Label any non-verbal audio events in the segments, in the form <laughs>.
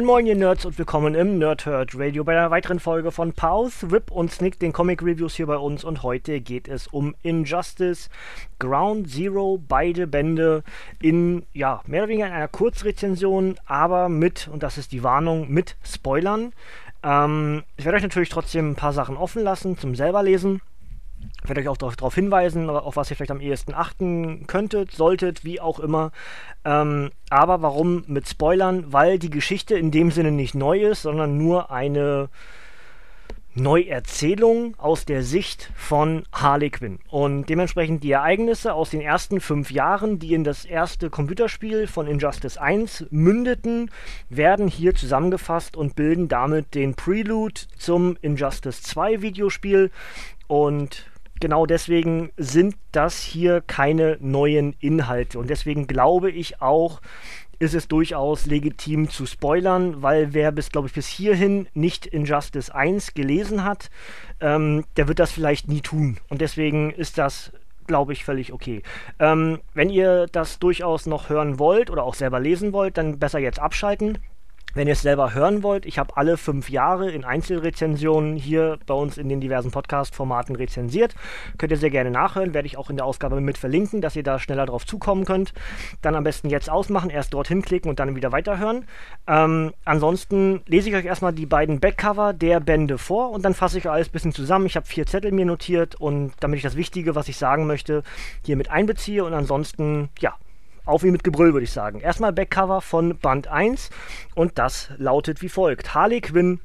Moin Moin ihr Nerds und willkommen im Nerdhurt Radio bei einer weiteren Folge von Pause, Rip und Snick, den Comic Reviews hier bei uns und heute geht es um Injustice, Ground Zero, beide Bände in, ja, mehr oder weniger in einer Kurzrezension, aber mit, und das ist die Warnung, mit Spoilern. Ähm, ich werde euch natürlich trotzdem ein paar Sachen offen lassen zum selber lesen. Ich werde euch auch darauf hinweisen, auf was ihr vielleicht am ehesten achten könntet, solltet, wie auch immer. Ähm, aber warum mit Spoilern? Weil die Geschichte in dem Sinne nicht neu ist, sondern nur eine Neuerzählung aus der Sicht von Harley Quinn. Und dementsprechend die Ereignisse aus den ersten fünf Jahren, die in das erste Computerspiel von Injustice 1 mündeten, werden hier zusammengefasst und bilden damit den Prelude zum Injustice 2 Videospiel. Und genau deswegen sind das hier keine neuen Inhalte. Und deswegen glaube ich auch, ist es durchaus legitim zu spoilern, weil wer bis, glaube ich, bis hierhin nicht Injustice 1 gelesen hat, ähm, der wird das vielleicht nie tun. Und deswegen ist das glaube ich, völlig okay. Ähm, wenn ihr das durchaus noch hören wollt oder auch selber lesen wollt, dann besser jetzt abschalten. Wenn ihr es selber hören wollt, ich habe alle fünf Jahre in Einzelrezensionen hier bei uns in den diversen Podcast-Formaten rezensiert. Könnt ihr sehr gerne nachhören, werde ich auch in der Ausgabe mit verlinken, dass ihr da schneller drauf zukommen könnt. Dann am besten jetzt ausmachen, erst dorthin klicken und dann wieder weiterhören. Ähm, ansonsten lese ich euch erstmal die beiden Backcover der Bände vor und dann fasse ich alles ein bisschen zusammen. Ich habe vier Zettel mir notiert und damit ich das Wichtige, was ich sagen möchte, hier mit einbeziehe und ansonsten, ja, auf wie mit Gebrüll, würde ich sagen. Erstmal Backcover von Band 1 und das lautet wie folgt. Harley Quinn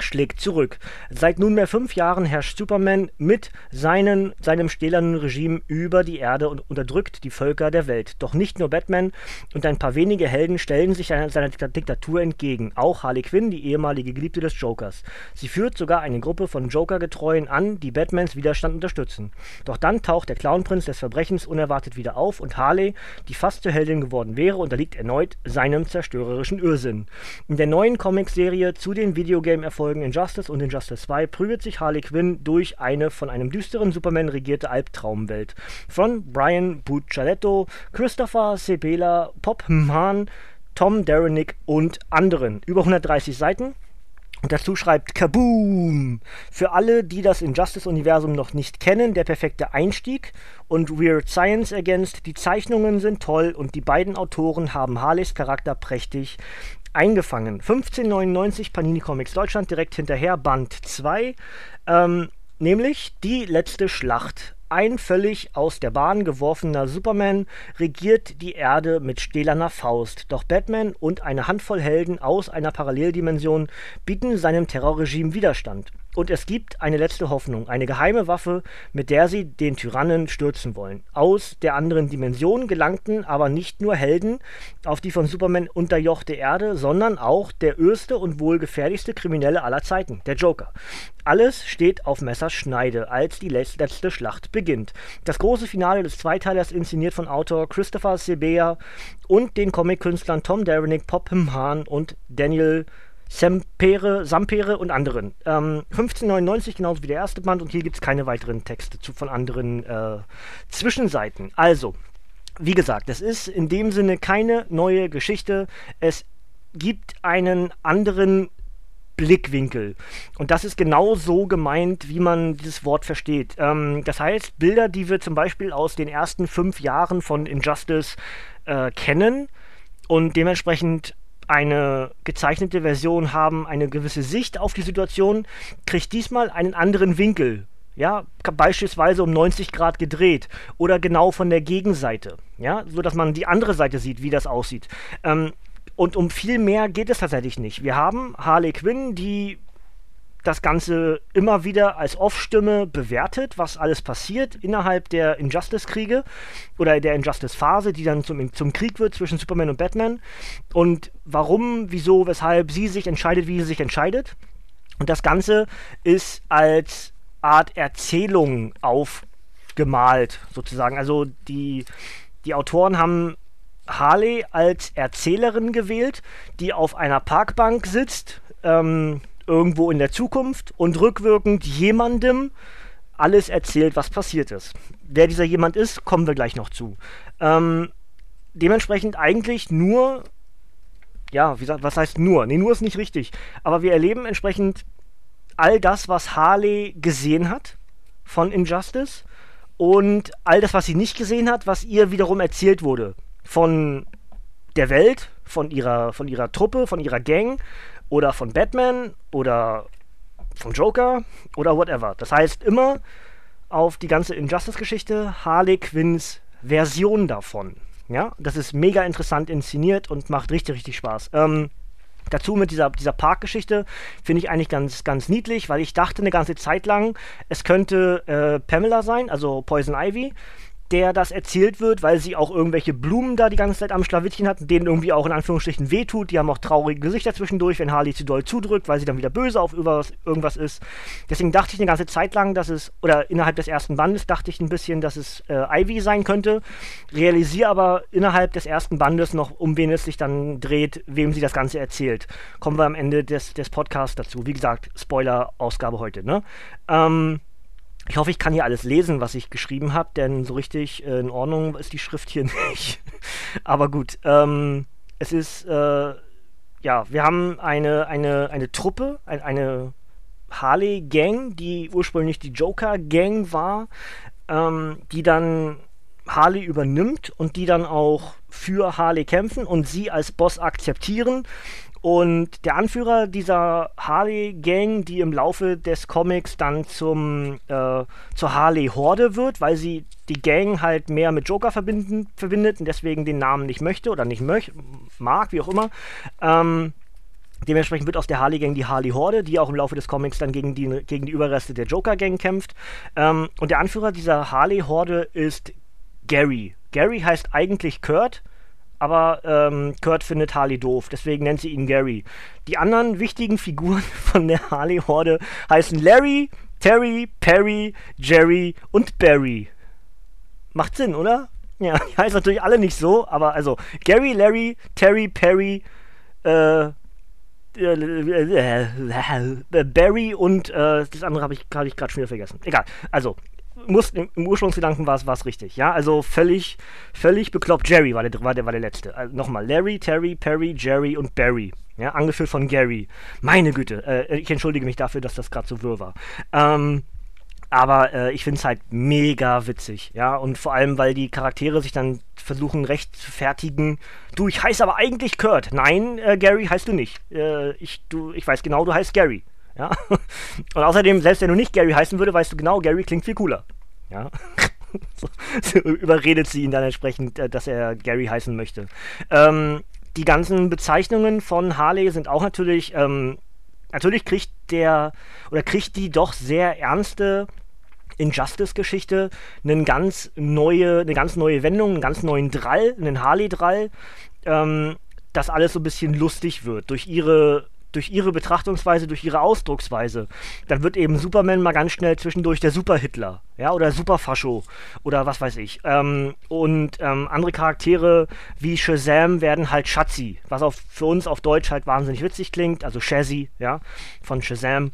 schlägt zurück. Seit nunmehr fünf Jahren herrscht Superman mit seinen, seinem stählernen Regime über die Erde und unterdrückt die Völker der Welt. Doch nicht nur Batman und ein paar wenige Helden stellen sich seiner Diktatur entgegen. Auch Harley Quinn, die ehemalige Geliebte des Jokers. Sie führt sogar eine Gruppe von Joker-Getreuen an, die Batmans Widerstand unterstützen. Doch dann taucht der Clownprinz des Verbrechens unerwartet wieder auf und Harley, die fast zur Heldin geworden wäre, unterliegt erneut seinem zerstörerischen Irrsinn. In der neuen Comicserie zu den Videogame-Erfolgen Folgen Injustice und Injustice 2 prügelt sich Harley Quinn durch eine von einem düsteren Superman regierte Albtraumwelt. Von Brian Buccialetto, Christopher Sebela, Pop Mann, Tom Derenick und anderen. Über 130 Seiten. Und dazu schreibt Kaboom! Für alle, die das Injustice-Universum noch nicht kennen, der perfekte Einstieg und Weird Science ergänzt, die Zeichnungen sind toll und die beiden Autoren haben Harleys Charakter prächtig eingefangen. 1599 Panini Comics Deutschland direkt hinterher Band 2, ähm, nämlich die letzte Schlacht. Ein völlig aus der Bahn geworfener Superman regiert die Erde mit stählerner Faust. Doch Batman und eine Handvoll Helden aus einer Paralleldimension bieten seinem Terrorregime Widerstand. Und es gibt eine letzte Hoffnung, eine geheime Waffe, mit der sie den Tyrannen stürzen wollen. Aus der anderen Dimension gelangten aber nicht nur Helden auf die von Superman unterjochte Erde, sondern auch der öste und wohl gefährlichste Kriminelle aller Zeiten, der Joker. Alles steht auf Messerschneide, als die letzte Schlacht beginnt. Das große Finale des Zweiteilers inszeniert von Autor Christopher Sebea und den Comic-Künstlern Tom Derenick, Popham Hahn und Daniel Sempere, Sampere und anderen. Ähm, 1599 genauso wie der erste Band und hier gibt es keine weiteren Texte zu, von anderen äh, Zwischenseiten. Also, wie gesagt, es ist in dem Sinne keine neue Geschichte. Es gibt einen anderen Blickwinkel. Und das ist genau so gemeint, wie man dieses Wort versteht. Ähm, das heißt, Bilder, die wir zum Beispiel aus den ersten fünf Jahren von Injustice äh, kennen und dementsprechend eine gezeichnete Version haben, eine gewisse Sicht auf die Situation, kriegt diesmal einen anderen Winkel. Ja, beispielsweise um 90 Grad gedreht oder genau von der Gegenseite, ja, so dass man die andere Seite sieht, wie das aussieht. Ähm, und um viel mehr geht es tatsächlich nicht. Wir haben Harley Quinn, die das Ganze immer wieder als Off-Stimme bewertet, was alles passiert innerhalb der Injustice-Kriege oder der Injustice-Phase, die dann zum, zum Krieg wird zwischen Superman und Batman und warum, wieso, weshalb sie sich entscheidet, wie sie sich entscheidet. Und das Ganze ist als Art Erzählung aufgemalt, sozusagen. Also die, die Autoren haben Harley als Erzählerin gewählt, die auf einer Parkbank sitzt, ähm, irgendwo in der Zukunft und rückwirkend jemandem alles erzählt, was passiert ist. Wer dieser jemand ist, kommen wir gleich noch zu. Ähm, dementsprechend eigentlich nur, ja, wie gesagt, was heißt nur? Nee, nur ist nicht richtig. Aber wir erleben entsprechend all das, was Harley gesehen hat von Injustice und all das, was sie nicht gesehen hat, was ihr wiederum erzählt wurde von der Welt, von ihrer, von ihrer Truppe, von ihrer Gang oder von Batman oder vom Joker oder whatever. Das heißt immer auf die ganze Injustice-Geschichte Harley Quinns Version davon. Ja, das ist mega interessant inszeniert und macht richtig, richtig Spaß. Ähm, dazu mit dieser, dieser Parkgeschichte finde ich eigentlich ganz, ganz niedlich, weil ich dachte eine ganze Zeit lang, es könnte äh, Pamela sein, also Poison Ivy der das erzählt wird, weil sie auch irgendwelche Blumen da die ganze Zeit am Schlawittchen hat, denen irgendwie auch in Anführungsstrichen wehtut. Die haben auch traurige Gesichter zwischendurch, wenn Harley zu doll zudrückt, weil sie dann wieder böse auf irgendwas ist. Deswegen dachte ich eine ganze Zeit lang, dass es, oder innerhalb des ersten Bandes dachte ich ein bisschen, dass es äh, Ivy sein könnte. Realisiere aber innerhalb des ersten Bandes noch, um wen es sich dann dreht, wem sie das Ganze erzählt. Kommen wir am Ende des, des Podcasts dazu. Wie gesagt, Spoiler-Ausgabe heute, ne? Ähm, ich hoffe, ich kann hier alles lesen, was ich geschrieben habe, denn so richtig äh, in Ordnung ist die Schrift hier <laughs> nicht. Aber gut, ähm, es ist, äh, ja, wir haben eine, eine, eine Truppe, ein, eine Harley-Gang, die ursprünglich die Joker-Gang war, ähm, die dann Harley übernimmt und die dann auch für Harley kämpfen und sie als Boss akzeptieren und der Anführer dieser Harley-Gang, die im Laufe des Comics dann zum, äh, zur Harley-Horde wird, weil sie die Gang halt mehr mit Joker verbinden, verbindet und deswegen den Namen nicht möchte oder nicht möch mag, wie auch immer. Ähm, Dementsprechend wird aus der Harley-Gang die Harley-Horde, die auch im Laufe des Comics dann gegen die, gegen die Überreste der Joker-Gang kämpft. Ähm, und der Anführer dieser Harley-Horde ist Gary. Gary heißt eigentlich Kurt, aber ähm, Kurt findet Harley doof, deswegen nennt sie ihn Gary. Die anderen wichtigen Figuren <laughs> von der Harley-Horde heißen Larry, Terry, Perry, Jerry und Barry. Macht Sinn, oder? Ja, <laughs> die heißen natürlich alle nicht so, aber also Gary, Larry, Terry, Perry, äh, Barry und äh, das andere habe ich, hab ich gerade schon wieder vergessen. Egal. Also, muss, im Ursprungsgedanken war es richtig, ja. Also völlig, völlig bekloppt. Jerry war der, war der, war der letzte. Also nochmal, Larry, Terry, Perry, Jerry und Barry. Ja, angeführt von Gary. Meine Güte, äh, ich entschuldige mich dafür, dass das gerade so wirr war. Ähm, aber äh, ich finde es halt mega witzig, ja. Und vor allem, weil die Charaktere sich dann versuchen recht zu fertigen. Du, ich heiße aber eigentlich Kurt. Nein, äh, Gary heißt du nicht. Äh, ich, du, ich weiß genau, du heißt Gary. Ja? Und außerdem, selbst wenn du nicht Gary heißen würde, weißt du genau, Gary klingt viel cooler. Ja? <laughs> so, so überredet sie ihn dann entsprechend, äh, dass er Gary heißen möchte. Ähm, die ganzen Bezeichnungen von Harley sind auch natürlich, ähm, natürlich kriegt der, oder kriegt die doch sehr ernste Injustice-Geschichte eine ganz neue, eine ganz neue Wendung, einen ganz neuen Drall, einen Harley-Drall, ähm, dass alles so ein bisschen lustig wird durch ihre durch ihre Betrachtungsweise, durch ihre Ausdrucksweise, dann wird eben Superman mal ganz schnell zwischendurch der Super-Hitler, ja, oder Super-Fascho oder was weiß ich. Ähm, und ähm, andere Charaktere wie Shazam werden halt Schatzi, was auf, für uns auf Deutsch halt wahnsinnig witzig klingt, also Shazzy, ja, von Shazam.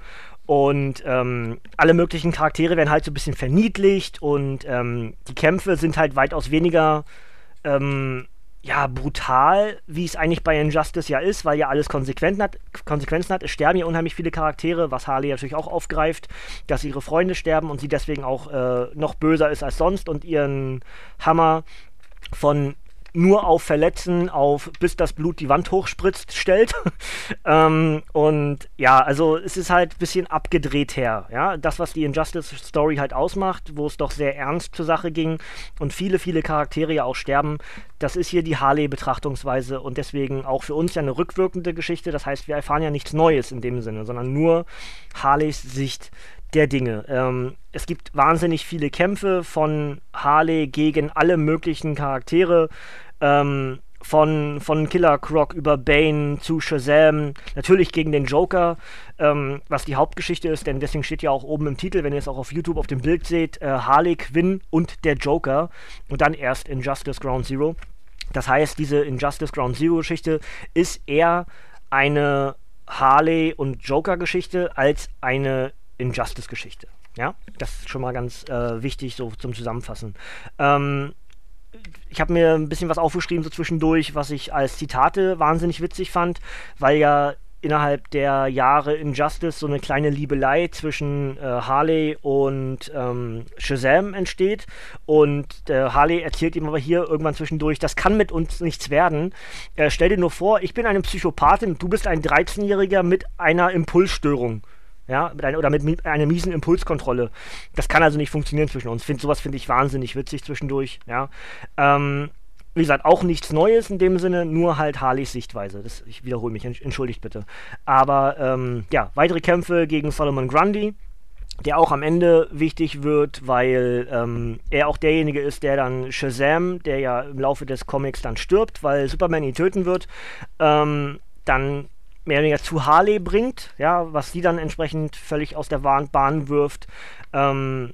Und ähm, alle möglichen Charaktere werden halt so ein bisschen verniedlicht und ähm, die Kämpfe sind halt weitaus weniger ähm, ja, brutal, wie es eigentlich bei Injustice ja ist, weil ja alles Konsequenzen hat. Konsequenzen hat. Es sterben ja unheimlich viele Charaktere, was Harley natürlich auch aufgreift, dass ihre Freunde sterben und sie deswegen auch äh, noch böser ist als sonst und ihren Hammer von nur auf Verletzen, auf bis das Blut die Wand hochspritzt, <laughs> stellt. ähm, und ja, also es ist halt ein bisschen abgedreht her. Ja? Das, was die Injustice Story halt ausmacht, wo es doch sehr ernst zur Sache ging und viele, viele Charaktere ja auch sterben, das ist hier die Harley-Betrachtungsweise und deswegen auch für uns ja eine rückwirkende Geschichte. Das heißt, wir erfahren ja nichts Neues in dem Sinne, sondern nur Harleys Sicht der Dinge. Ähm, es gibt wahnsinnig viele Kämpfe von Harley gegen alle möglichen Charaktere. Ähm, von, von Killer Croc über Bane zu Shazam, natürlich gegen den Joker, ähm, was die Hauptgeschichte ist, denn deswegen steht ja auch oben im Titel, wenn ihr es auch auf YouTube auf dem Bild seht, äh, Harley Quinn und der Joker und dann erst Injustice Ground Zero. Das heißt, diese Injustice Ground Zero Geschichte ist eher eine Harley und Joker Geschichte als eine Injustice-Geschichte. Ja, das ist schon mal ganz äh, wichtig so zum Zusammenfassen. Ähm, ich habe mir ein bisschen was aufgeschrieben so zwischendurch, was ich als Zitate wahnsinnig witzig fand, weil ja innerhalb der Jahre Injustice so eine kleine Liebelei zwischen äh, Harley und ähm, Shazam entsteht. Und äh, Harley erzählt ihm aber hier irgendwann zwischendurch, das kann mit uns nichts werden. Äh, stell dir nur vor, ich bin eine Psychopathin, du bist ein 13-Jähriger mit einer Impulsstörung ja, mit ein, oder mit einer miesen Impulskontrolle. Das kann also nicht funktionieren zwischen uns. Find, sowas finde ich wahnsinnig witzig zwischendurch, ja. Ähm, wie gesagt, auch nichts Neues in dem Sinne, nur halt Harleys Sichtweise. Das, ich wiederhole mich, entschuldigt bitte. Aber ähm, ja, weitere Kämpfe gegen Solomon Grundy, der auch am Ende wichtig wird, weil ähm, er auch derjenige ist, der dann Shazam, der ja im Laufe des Comics dann stirbt, weil Superman ihn töten wird, ähm, dann mehr oder weniger zu Harley bringt, ja, was sie dann entsprechend völlig aus der Bahn wirft. Ähm,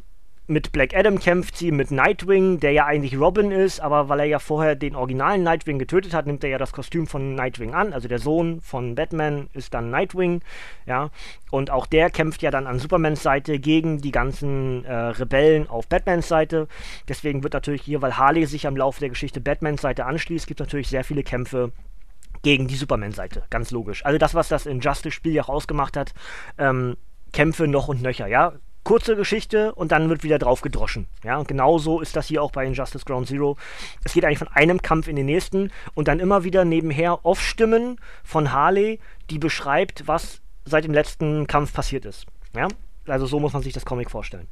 mit Black Adam kämpft sie mit Nightwing, der ja eigentlich Robin ist, aber weil er ja vorher den originalen Nightwing getötet hat, nimmt er ja das Kostüm von Nightwing an. Also der Sohn von Batman ist dann Nightwing, ja. Und auch der kämpft ja dann an Supermans Seite gegen die ganzen äh, Rebellen auf Batmans Seite. Deswegen wird natürlich hier, weil Harley sich am Laufe der Geschichte Batmans Seite anschließt, gibt es natürlich sehr viele Kämpfe gegen die Superman-Seite, ganz logisch. Also das, was das Injustice-Spiel ja auch ausgemacht hat, ähm, Kämpfe noch und nöcher, ja. Kurze Geschichte und dann wird wieder drauf gedroschen. Ja, und genauso ist das hier auch bei Injustice Ground Zero. Es geht eigentlich von einem Kampf in den nächsten und dann immer wieder nebenher Off-Stimmen von Harley, die beschreibt, was seit dem letzten Kampf passiert ist. Ja, also so muss man sich das Comic vorstellen.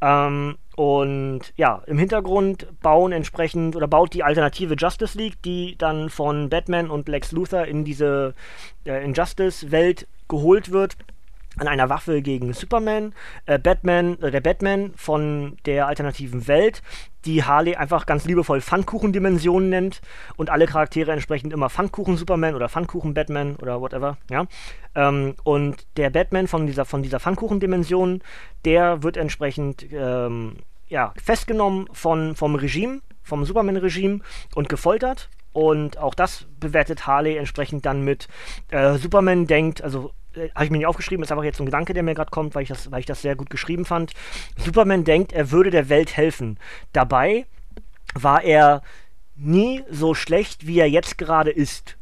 Ähm, und ja, im Hintergrund bauen entsprechend oder baut die alternative Justice League, die dann von Batman und Lex Luthor in diese äh, Injustice-Welt geholt wird an einer Waffe gegen Superman, äh, Batman, äh, der Batman von der alternativen Welt, die Harley einfach ganz liebevoll Pfannkuchen-Dimensionen nennt und alle Charaktere entsprechend immer Pfannkuchen-Superman oder Pfannkuchen-Batman oder whatever, ja. Ähm, und der Batman von dieser, von dieser Pfannkuchen-Dimension, der wird entsprechend ähm, ja, festgenommen von, vom Regime, vom Superman-Regime und gefoltert. Und auch das bewertet Harley entsprechend dann mit äh, Superman denkt, also habe ich mir nicht aufgeschrieben, ist einfach jetzt ein Gedanke, der mir gerade kommt, weil ich, das, weil ich das sehr gut geschrieben fand. Superman denkt, er würde der Welt helfen. Dabei war er nie so schlecht, wie er jetzt gerade ist.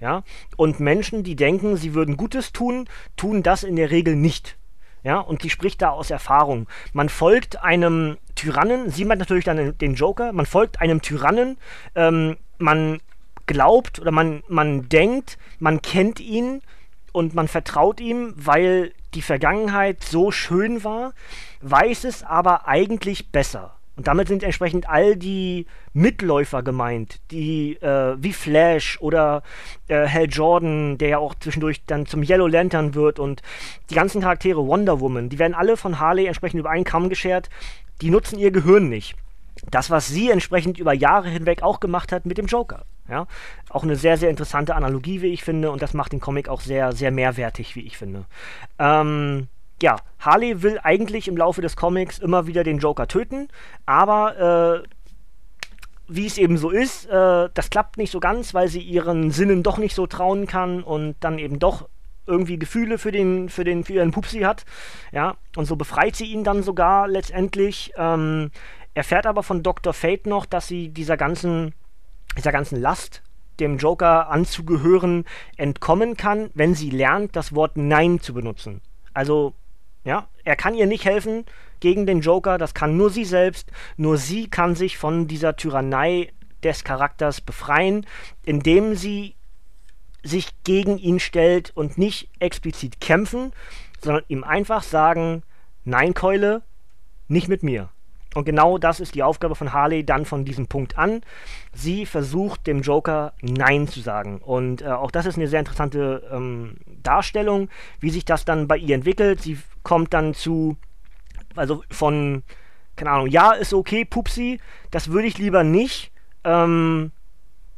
Ja? Und Menschen, die denken, sie würden Gutes tun, tun das in der Regel nicht. Ja, und die spricht da aus Erfahrung. Man folgt einem Tyrannen, sie meint natürlich dann den Joker, man folgt einem Tyrannen, ähm, man glaubt oder man, man denkt, man kennt ihn, und man vertraut ihm, weil die Vergangenheit so schön war, weiß es aber eigentlich besser. Und damit sind entsprechend all die Mitläufer gemeint, die äh, wie Flash oder äh, Hal Jordan, der ja auch zwischendurch dann zum Yellow Lantern wird und die ganzen Charaktere Wonder Woman, die werden alle von Harley entsprechend über einen Kamm geschert. Die nutzen ihr Gehirn nicht. Das, was sie entsprechend über Jahre hinweg auch gemacht hat mit dem Joker. Ja? Auch eine sehr, sehr interessante Analogie, wie ich finde, und das macht den Comic auch sehr, sehr mehrwertig, wie ich finde. Ähm, ja, Harley will eigentlich im Laufe des Comics immer wieder den Joker töten, aber äh, wie es eben so ist, äh, das klappt nicht so ganz, weil sie ihren Sinnen doch nicht so trauen kann und dann eben doch irgendwie Gefühle für den, für den, für ihren Pupsi hat. Ja, und so befreit sie ihn dann sogar letztendlich. Ähm, erfährt aber von Dr. Fate noch, dass sie dieser ganzen dieser ganzen Last, dem Joker anzugehören, entkommen kann, wenn sie lernt, das Wort Nein zu benutzen. Also, ja, er kann ihr nicht helfen gegen den Joker, das kann nur sie selbst. Nur sie kann sich von dieser Tyrannei des Charakters befreien, indem sie sich gegen ihn stellt und nicht explizit kämpfen, sondern ihm einfach sagen, nein, Keule, nicht mit mir. Und genau das ist die Aufgabe von Harley dann von diesem Punkt an. Sie versucht dem Joker Nein zu sagen. Und äh, auch das ist eine sehr interessante ähm, Darstellung, wie sich das dann bei ihr entwickelt. Sie kommt dann zu, also von, keine Ahnung, ja, ist okay, Pupsi, das würde ich lieber nicht. Ähm,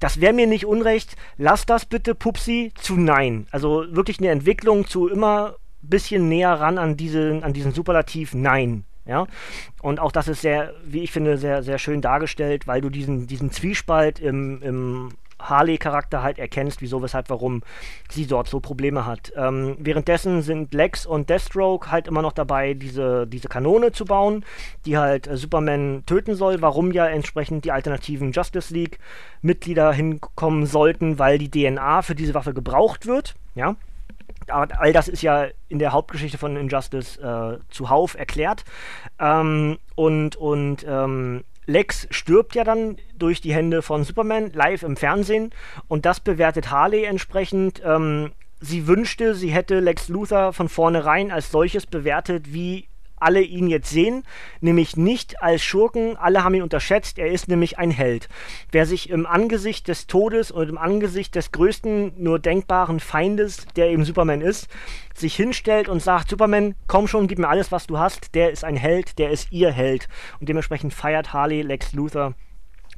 das wäre mir nicht unrecht. Lass das bitte, Pupsi, zu Nein. Also wirklich eine Entwicklung zu immer bisschen näher ran an, diese, an diesen Superlativ Nein. Ja? Und auch das ist sehr, wie ich finde, sehr, sehr schön dargestellt, weil du diesen, diesen Zwiespalt im, im Harley-Charakter halt erkennst, wieso, weshalb, warum sie dort so Probleme hat. Ähm, währenddessen sind Lex und Deathstroke halt immer noch dabei, diese, diese Kanone zu bauen, die halt äh, Superman töten soll, warum ja entsprechend die alternativen Justice League-Mitglieder hinkommen sollten, weil die DNA für diese Waffe gebraucht wird. Ja all das ist ja in der Hauptgeschichte von Injustice äh, zuhauf erklärt. Ähm, und und ähm, Lex stirbt ja dann durch die Hände von Superman live im Fernsehen und das bewertet Harley entsprechend. Ähm, sie wünschte, sie hätte Lex Luthor von vornherein als solches bewertet, wie alle ihn jetzt sehen, nämlich nicht als Schurken, alle haben ihn unterschätzt, er ist nämlich ein Held. Wer sich im Angesicht des Todes und im Angesicht des größten nur denkbaren Feindes, der eben Superman ist, sich hinstellt und sagt, Superman, komm schon, gib mir alles, was du hast, der ist ein Held, der ist ihr Held. Und dementsprechend feiert Harley Lex Luthor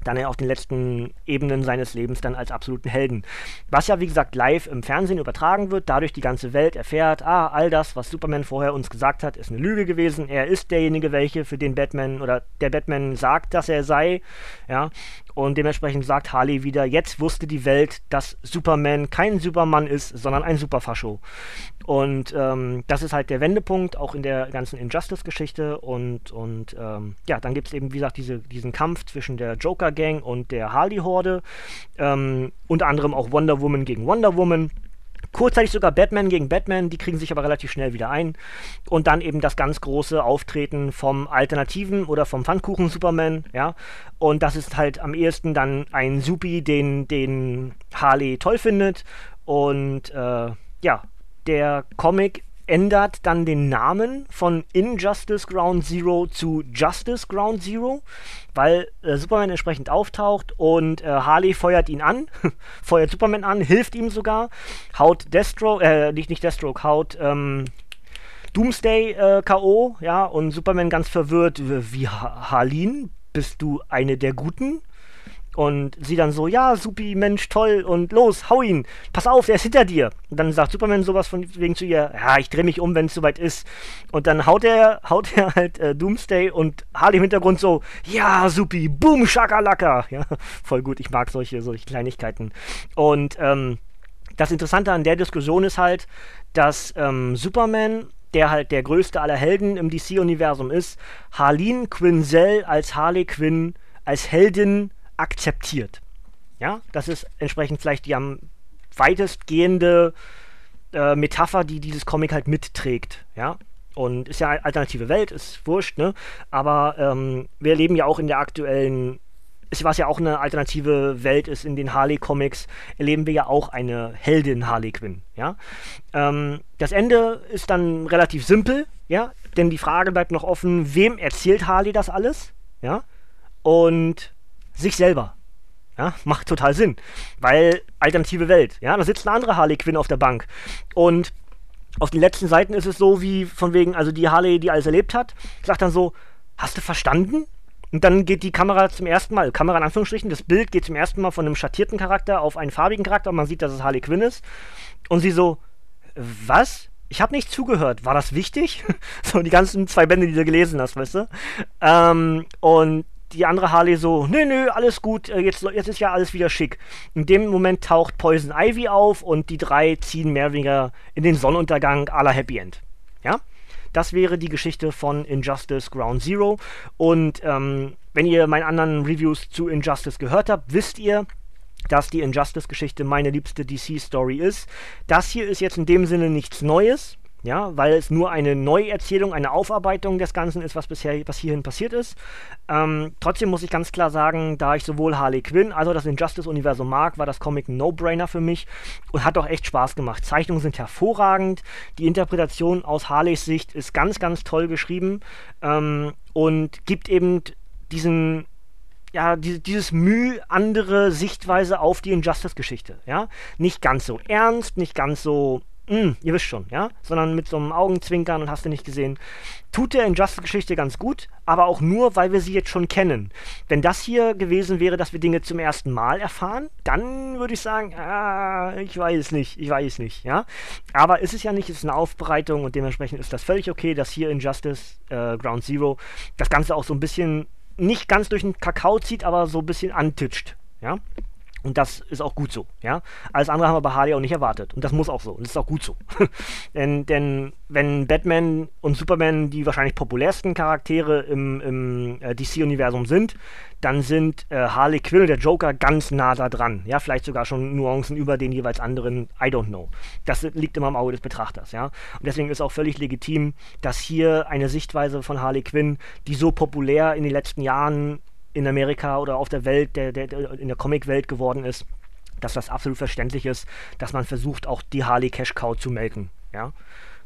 dann auf den letzten Ebenen seines Lebens dann als absoluten Helden. Was ja, wie gesagt, live im Fernsehen übertragen wird, dadurch die ganze Welt erfährt, ah, all das, was Superman vorher uns gesagt hat, ist eine Lüge gewesen. Er ist derjenige, welche für den Batman oder der Batman sagt, dass er sei, ja. Und dementsprechend sagt Harley wieder, jetzt wusste die Welt, dass Superman kein Superman ist, sondern ein Superfascho. Und ähm, das ist halt der Wendepunkt, auch in der ganzen Injustice-Geschichte. Und, und ähm, ja, dann gibt es eben, wie gesagt, diese, diesen Kampf zwischen der Joker-Gang und der Harley-Horde. Ähm, unter anderem auch Wonder Woman gegen Wonder Woman. Kurzzeitig sogar Batman gegen Batman, die kriegen sich aber relativ schnell wieder ein. Und dann eben das ganz große Auftreten vom Alternativen oder vom Pfannkuchen-Superman, ja. Und das ist halt am ehesten dann ein Supi, den, den Harley toll findet. Und äh, ja, der Comic ändert dann den Namen von Injustice Ground Zero zu Justice Ground Zero, weil äh, Superman entsprechend auftaucht und äh, Harley feuert ihn an, <laughs> feuert Superman an, hilft ihm sogar, haut Deathstroke, äh, nicht, nicht Deathstroke, haut ähm, Doomsday äh, K.O., ja, und Superman ganz verwirrt, wie Harleen, bist du eine der Guten? Und sie dann so, ja, supi, Mensch, toll, und los, hau ihn, pass auf, der ist hinter dir. Und dann sagt Superman sowas von wegen zu ihr, ja, ich drehe mich um, wenn es soweit ist. Und dann haut er, <laughs> haut er halt äh, Doomsday und Harley im Hintergrund so, ja, supi, boom, shakalaka. <laughs> Ja, voll gut, ich mag solche, solche Kleinigkeiten. Und ähm, das Interessante an der Diskussion ist halt, dass ähm, Superman der halt der größte aller Helden im DC-Universum ist, Harleen Quinzel als Harley Quinn, als Heldin akzeptiert. Ja, das ist entsprechend vielleicht die am weitestgehende äh, Metapher, die dieses Comic halt mitträgt. Ja, und ist ja eine alternative Welt, ist wurscht, ne? Aber ähm, wir leben ja auch in der aktuellen, was ja auch eine alternative Welt ist in den Harley-Comics, erleben wir ja auch eine Heldin Harley Quinn, ja? Ähm, das Ende ist dann relativ simpel, ja? Denn die Frage bleibt noch offen, wem erzählt Harley das alles, ja? Und sich selber. Ja, macht total Sinn. Weil alternative Welt. Ja, da sitzt eine andere Harley Quinn auf der Bank. Und auf den letzten Seiten ist es so, wie von wegen, also die Harley, die alles erlebt hat, sagt dann so: Hast du verstanden? Und dann geht die Kamera zum ersten Mal, Kamera in Anführungsstrichen, das Bild geht zum ersten Mal von einem schattierten Charakter auf einen farbigen Charakter und man sieht, dass es Harley Quinn ist. Und sie so: Was? Ich habe nicht zugehört. War das wichtig? <laughs> so die ganzen zwei Bände, die du gelesen hast, weißt du? Ähm, und die andere Harley so, nö, nö, alles gut, äh, jetzt, jetzt ist ja alles wieder schick. In dem Moment taucht Poison Ivy auf und die drei ziehen mehr oder weniger in den Sonnenuntergang à la Happy End. Ja? Das wäre die Geschichte von Injustice Ground Zero. Und ähm, wenn ihr meine anderen Reviews zu Injustice gehört habt, wisst ihr, dass die Injustice-Geschichte meine liebste DC-Story ist. Das hier ist jetzt in dem Sinne nichts Neues. Ja, weil es nur eine Neuerzählung, eine Aufarbeitung des Ganzen ist, was bisher, was hierhin passiert ist. Ähm, trotzdem muss ich ganz klar sagen, da ich sowohl Harley Quinn als auch das Injustice-Universum mag, war das Comic ein No-Brainer für mich und hat auch echt Spaß gemacht. Zeichnungen sind hervorragend, die Interpretation aus Harleys Sicht ist ganz, ganz toll geschrieben ähm, und gibt eben diesen ja, die, dieses Mühe, andere Sichtweise auf die Injustice-Geschichte, ja. Nicht ganz so ernst, nicht ganz so mm, ihr wisst schon, ja, sondern mit so einem Augenzwinkern und hast du nicht gesehen, tut der Injustice-Geschichte ganz gut, aber auch nur, weil wir sie jetzt schon kennen. Wenn das hier gewesen wäre, dass wir Dinge zum ersten Mal erfahren, dann würde ich sagen, ah, ich weiß nicht, ich weiß nicht, ja. Aber ist es ja nicht, es ist eine Aufbereitung und dementsprechend ist das völlig okay, dass hier Injustice äh, Ground Zero das Ganze auch so ein bisschen nicht ganz durch den Kakao zieht, aber so ein bisschen antitscht, ja. Und das ist auch gut so, ja. Alles andere haben wir bei Harley auch nicht erwartet. Und das muss auch so. Und das ist auch gut so. <laughs> denn, denn wenn Batman und Superman die wahrscheinlich populärsten Charaktere im, im äh, DC-Universum sind, dann sind äh, Harley Quinn und der Joker ganz nah da dran. Ja, vielleicht sogar schon Nuancen über den jeweils anderen, I don't know. Das liegt immer im Auge des Betrachters, ja. Und deswegen ist auch völlig legitim, dass hier eine Sichtweise von Harley Quinn, die so populär in den letzten Jahren in Amerika oder auf der Welt, der, der, der in der Comic-Welt geworden ist, dass das absolut verständlich ist, dass man versucht, auch die Harley Cash Cow zu melken. Ja?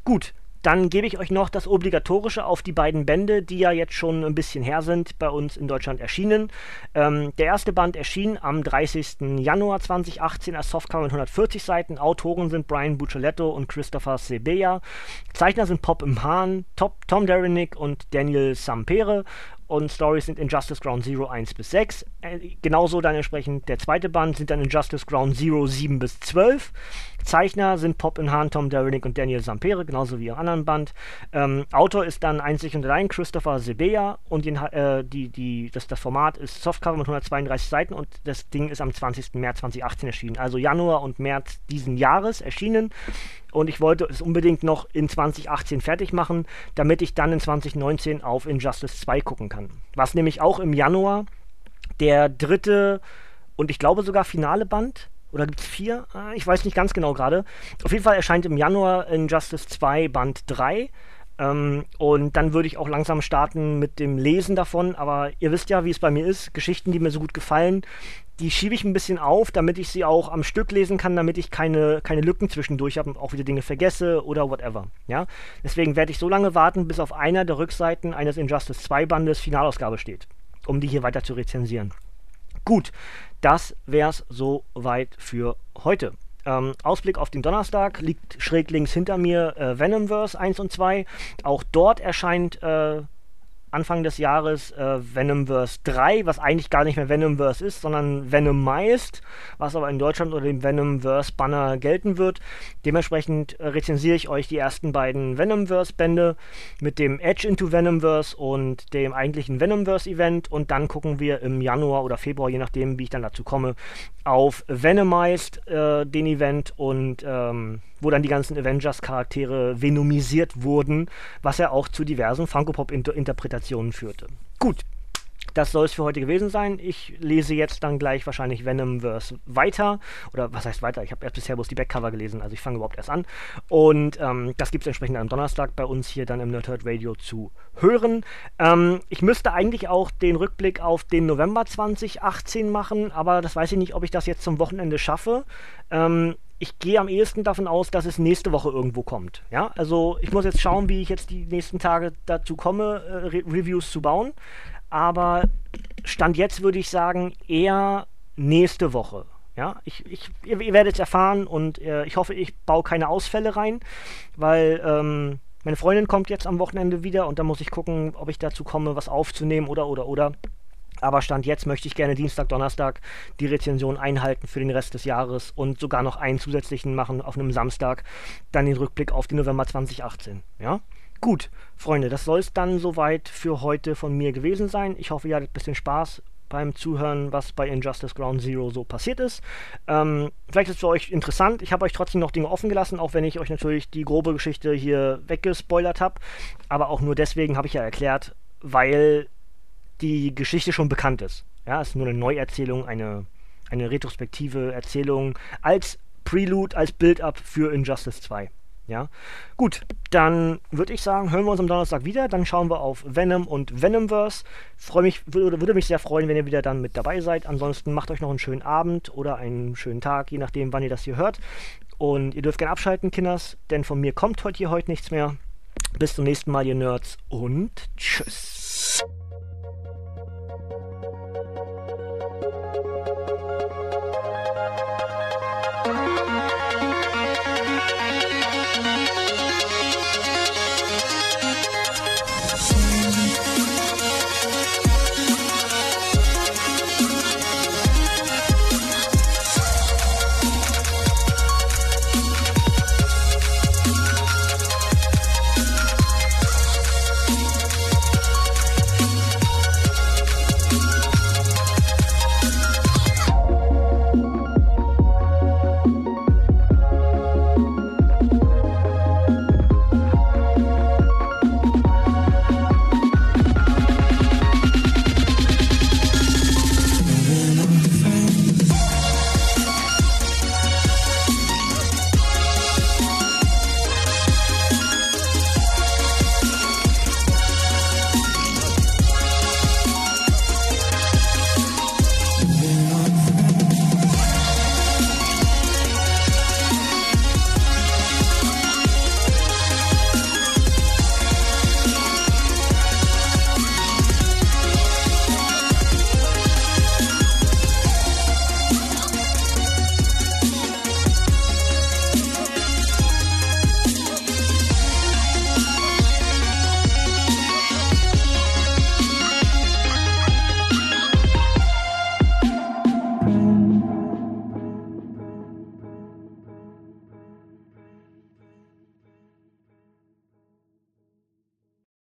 Gut, dann gebe ich euch noch das Obligatorische auf die beiden Bände, die ja jetzt schon ein bisschen her sind, bei uns in Deutschland erschienen. Ähm, der erste Band erschien am 30. Januar 2018 als Softcover mit 140 Seiten. Autoren sind Brian Bucceletto und Christopher Sebeya. Zeichner sind Pop im Hahn, Top, Tom Derenick und Daniel Sampere und Stories sind Injustice Ground 0 1 bis 6. Äh, genauso dann entsprechend der zweite Band sind dann Injustice Ground 0 7 bis 12. Zeichner sind Pop in Hahn, Tom Derenick und Daniel Sampere, genauso wie im anderen Band. Ähm, Autor ist dann einzig und allein Christopher Sebeya und den, äh, die, die, das, das Format ist Softcover mit 132 Seiten und das Ding ist am 20. März 2018 erschienen. Also Januar und März diesen Jahres erschienen und ich wollte es unbedingt noch in 2018 fertig machen, damit ich dann in 2019 auf Injustice 2 gucken kann. Was nämlich auch im Januar der dritte und ich glaube sogar finale Band oder gibt es vier? Ah, ich weiß nicht ganz genau gerade. Auf jeden Fall erscheint im Januar Injustice 2 Band 3. Ähm, und dann würde ich auch langsam starten mit dem Lesen davon. Aber ihr wisst ja, wie es bei mir ist. Geschichten, die mir so gut gefallen, die schiebe ich ein bisschen auf, damit ich sie auch am Stück lesen kann, damit ich keine, keine Lücken zwischendurch habe und auch wieder Dinge vergesse oder whatever. Ja? Deswegen werde ich so lange warten, bis auf einer der Rückseiten eines Injustice 2 Bandes Finalausgabe steht, um die hier weiter zu rezensieren. Gut, das wär's soweit für heute. Ähm, Ausblick auf den Donnerstag liegt schräg links hinter mir äh, Venomverse 1 und 2. Auch dort erscheint äh, Anfang des Jahres äh, Venomverse 3, was eigentlich gar nicht mehr Venomverse ist, sondern Venomized, was aber in Deutschland unter dem Venomverse-Banner gelten wird. Dementsprechend äh, rezensiere ich euch die ersten beiden Venomverse-Bände mit dem Edge into Venomverse und dem eigentlichen Venomverse-Event und dann gucken wir im Januar oder Februar, je nachdem, wie ich dann dazu komme, auf Venomized, äh, den Event und ähm, wo dann die ganzen Avengers-Charaktere venomisiert wurden, was ja auch zu diversen Funko-Pop-Interpretationen führte. Gut, das soll es für heute gewesen sein. Ich lese jetzt dann gleich wahrscheinlich Venomverse weiter. Oder was heißt weiter? Ich habe erst bisher bloß die Backcover gelesen, also ich fange überhaupt erst an. Und ähm, das gibt es entsprechend am Donnerstag bei uns hier dann im Nerdhurt Radio zu hören. Ähm, ich müsste eigentlich auch den Rückblick auf den November 2018 machen, aber das weiß ich nicht, ob ich das jetzt zum Wochenende schaffe. Ähm, ich gehe am ehesten davon aus, dass es nächste Woche irgendwo kommt. Ja, also ich muss jetzt schauen, wie ich jetzt die nächsten Tage dazu komme, äh, Re Reviews zu bauen. Aber Stand jetzt würde ich sagen, eher nächste Woche. Ja, ich, ich, ihr, ihr werdet es erfahren und äh, ich hoffe, ich baue keine Ausfälle rein, weil ähm, meine Freundin kommt jetzt am Wochenende wieder und dann muss ich gucken, ob ich dazu komme, was aufzunehmen oder oder oder. Aber Stand jetzt möchte ich gerne Dienstag, Donnerstag die Rezension einhalten für den Rest des Jahres und sogar noch einen zusätzlichen machen auf einem Samstag, dann den Rückblick auf den November 2018. Ja? Gut, Freunde, das soll es dann soweit für heute von mir gewesen sein. Ich hoffe, ihr hattet ein bisschen Spaß beim Zuhören, was bei Injustice Ground Zero so passiert ist. Ähm, vielleicht ist es für euch interessant. Ich habe euch trotzdem noch Dinge offen gelassen, auch wenn ich euch natürlich die grobe Geschichte hier weggespoilert habe. Aber auch nur deswegen habe ich ja erklärt, weil die Geschichte schon bekannt ist. Ja, es ist nur eine Neuerzählung, eine, eine retrospektive Erzählung als Prelude, als Build-up für Injustice 2. Ja, gut, dann würde ich sagen, hören wir uns am Donnerstag wieder. Dann schauen wir auf Venom und Venomverse. Freue mich, würde, würde mich sehr freuen, wenn ihr wieder dann mit dabei seid. Ansonsten macht euch noch einen schönen Abend oder einen schönen Tag, je nachdem, wann ihr das hier hört. Und ihr dürft gerne abschalten, Kinders, denn von mir kommt heute hier heute nichts mehr. Bis zum nächsten Mal, ihr Nerds, und tschüss.